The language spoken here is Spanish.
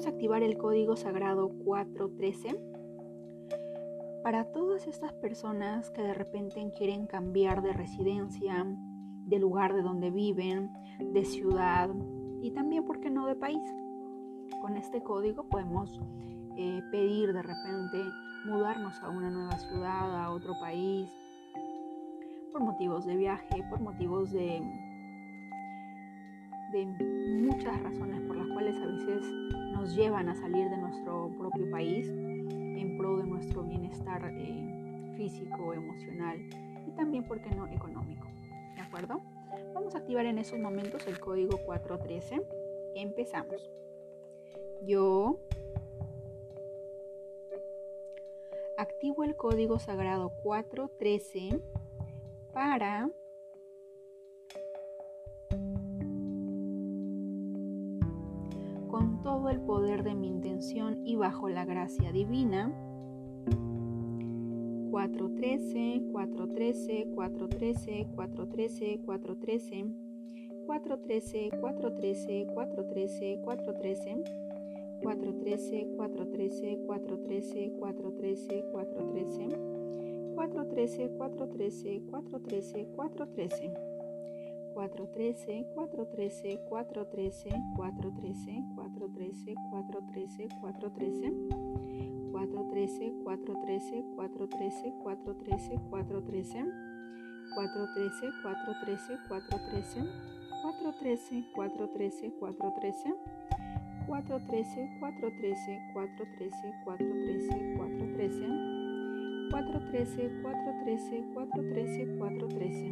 activar el código sagrado 413 para todas estas personas que de repente quieren cambiar de residencia, de lugar de donde viven, de ciudad y también, ¿por qué no?, de país. Con este código podemos eh, pedir de repente mudarnos a una nueva ciudad, a otro país, por motivos de viaje, por motivos de, de muchas razones a veces nos llevan a salir de nuestro propio país en pro de nuestro bienestar eh, físico, emocional y también, ¿por qué no?, económico. ¿De acuerdo? Vamos a activar en esos momentos el código 413. Empezamos. Yo activo el código sagrado 413 para con todo el poder de mi intención y bajo la gracia divina 413 413 413 413 413 413 413 413 413 413 413 413 413 413 413, 413, 413, 413. 413, 413, 413, 413, 413, 413, 413. 413, 413, 413, 413, 413. 413, 413, 413. 413, 413, 413. 413, 413, 413, 413, 413. 413, 413, 413, 413.